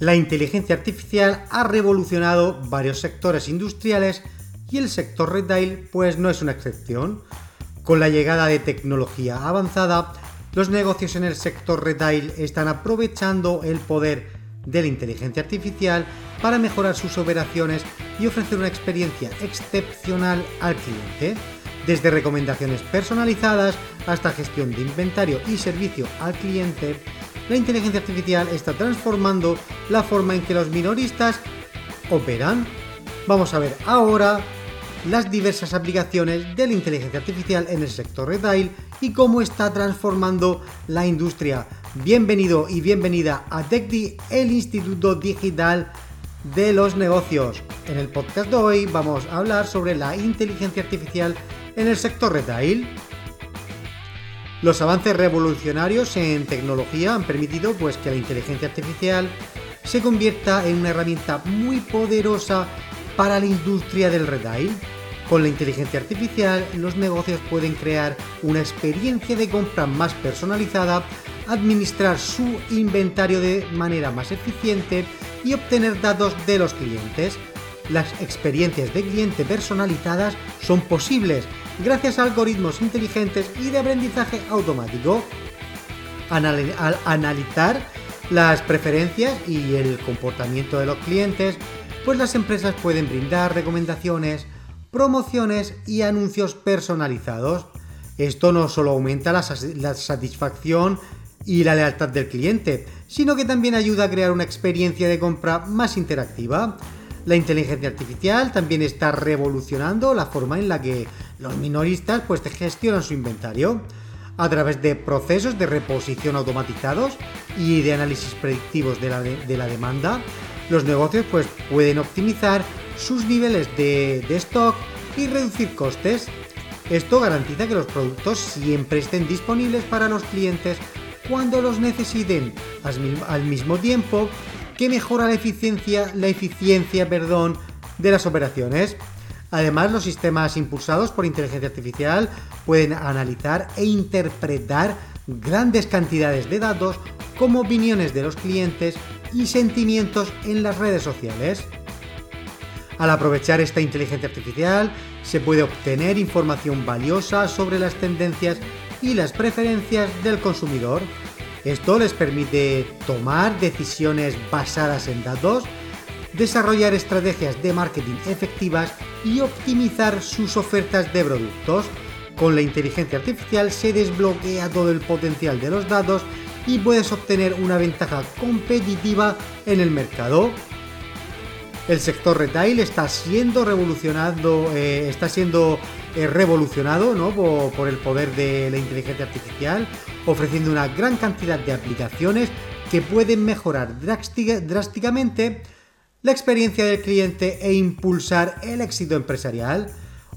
La inteligencia artificial ha revolucionado varios sectores industriales y el sector retail pues no es una excepción. Con la llegada de tecnología avanzada, los negocios en el sector retail están aprovechando el poder de la inteligencia artificial para mejorar sus operaciones y ofrecer una experiencia excepcional al cliente, desde recomendaciones personalizadas hasta gestión de inventario y servicio al cliente. La inteligencia artificial está transformando la forma en que los minoristas operan. Vamos a ver ahora las diversas aplicaciones de la inteligencia artificial en el sector retail y cómo está transformando la industria. Bienvenido y bienvenida a TechDi, el Instituto Digital de los Negocios. En el podcast de hoy vamos a hablar sobre la inteligencia artificial en el sector retail. Los avances revolucionarios en tecnología han permitido pues, que la inteligencia artificial se convierta en una herramienta muy poderosa para la industria del retail. Con la inteligencia artificial, los negocios pueden crear una experiencia de compra más personalizada, administrar su inventario de manera más eficiente y obtener datos de los clientes. Las experiencias de cliente personalizadas son posibles gracias a algoritmos inteligentes y de aprendizaje automático. Al analizar las preferencias y el comportamiento de los clientes, pues las empresas pueden brindar recomendaciones, promociones y anuncios personalizados. Esto no solo aumenta la, satisfacción y la lealtad del cliente, sino que también ayuda a crear una experiencia de compra más interactiva. La inteligencia artificial también está revolucionando la forma en la que los minoristas pues, gestionan su inventario a través de procesos de reposición automatizados y de análisis predictivos de la, de la demanda. Los negocios pues, pueden optimizar sus niveles de, stock y reducir costes. Esto garantiza que los productos siempre estén disponibles para los clientes cuando los necesiten, al mismo tiempo que mejora la eficiencia, la eficiencia perdón, de las operaciones. Además, los sistemas impulsados por inteligencia artificial pueden analizar e interpretar grandes cantidades de datos como opiniones de los clientes y sentimientos en las redes sociales. Al aprovechar esta inteligencia artificial, se puede obtener información valiosa sobre las tendencias y las preferencias del consumidor. Esto les permite tomar decisiones basadas en datos, desarrollar estrategias de marketing efectivas y optimizar sus ofertas de productos. Con la inteligencia artificial se desbloquea todo el potencial de los datos y puedes obtener una ventaja competitiva en el mercado el sector retail está siendo revolucionado, eh, está siendo eh, revolucionado por, el poder de la inteligencia artificial, ofreciendo una gran cantidad de aplicaciones que pueden mejorar drásticamente la experiencia del cliente e impulsar el éxito empresarial.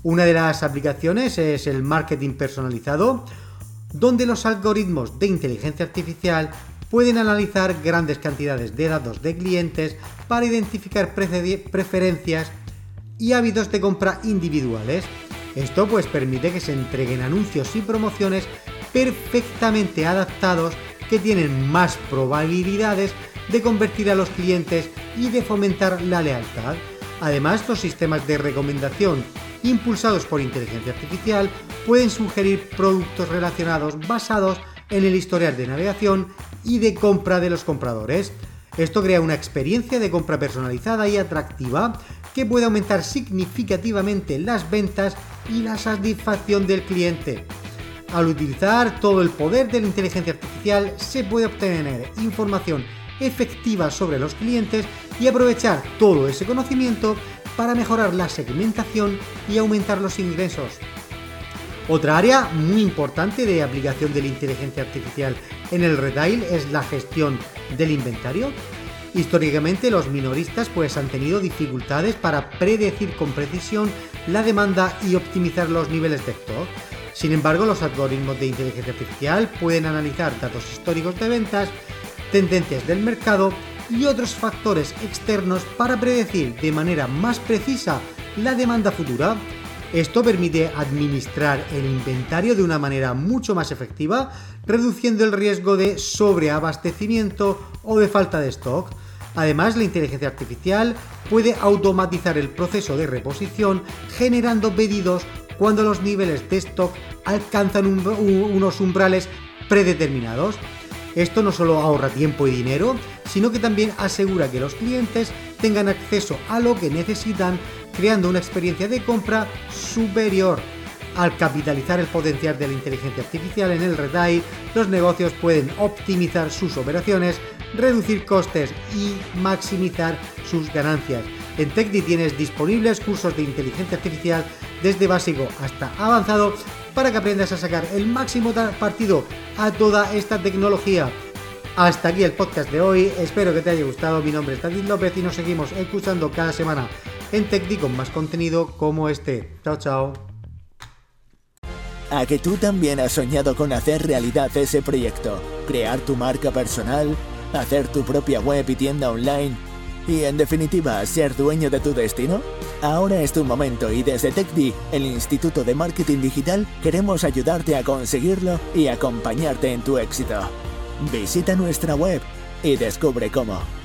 Una de las aplicaciones es el marketing personalizado, donde los algoritmos de inteligencia artificial pueden analizar grandes cantidades de datos de clientes para identificar preferencias y hábitos de compra individuales. Esto pues permite que se entreguen anuncios y promociones perfectamente adaptados que tienen más probabilidades de convertir a los clientes y de fomentar la lealtad. Además, los sistemas de recomendación impulsados por inteligencia artificial pueden sugerir productos relacionados basados en el historial de navegación y de compra de los compradores. Esto crea una experiencia de compra personalizada y atractiva que puede aumentar significativamente las ventas y la satisfacción del cliente. Al utilizar todo el poder de la inteligencia artificial se puede obtener información efectiva sobre los clientes y aprovechar todo ese conocimiento para mejorar la segmentación y aumentar los ingresos. Otra área muy importante de aplicación de la inteligencia artificial en el retail es la gestión del inventario. Históricamente los minoristas pues han tenido dificultades para predecir con precisión la demanda y optimizar los niveles de stock. Sin embargo, los algoritmos de inteligencia artificial pueden analizar datos históricos de ventas, tendencias del mercado y otros factores externos para predecir de manera más precisa la demanda futura esto permite administrar el inventario de una manera mucho más efectiva, reduciendo el riesgo de sobreabastecimiento o de falta de stock. Además, la inteligencia artificial puede automatizar el proceso de reposición generando pedidos cuando los niveles de stock alcanzan unos umbrales predeterminados. Esto no solo ahorra tiempo y dinero, sino que también asegura que los clientes tengan acceso a lo que necesitan, creando una experiencia de compra superior. Al capitalizar el potencial de la inteligencia artificial en el retail, los negocios pueden optimizar sus operaciones, reducir costes y maximizar sus ganancias. En TechDi tienes disponibles cursos de inteligencia artificial desde básico hasta avanzado para que aprendas a sacar el máximo partido a toda esta tecnología. Hasta aquí el podcast de hoy, espero que te haya gustado, mi nombre es David López y nos seguimos escuchando cada semana en TechDi con más contenido como este. Chao, chao. A que tú también has soñado con hacer realidad ese proyecto, crear tu marca personal, hacer tu propia web y tienda online y en definitiva ser dueño de tu destino? Ahora es tu momento y desde TechD, el Instituto de Marketing Digital, queremos ayudarte a conseguirlo y acompañarte en tu éxito. Visita nuestra web y descubre cómo.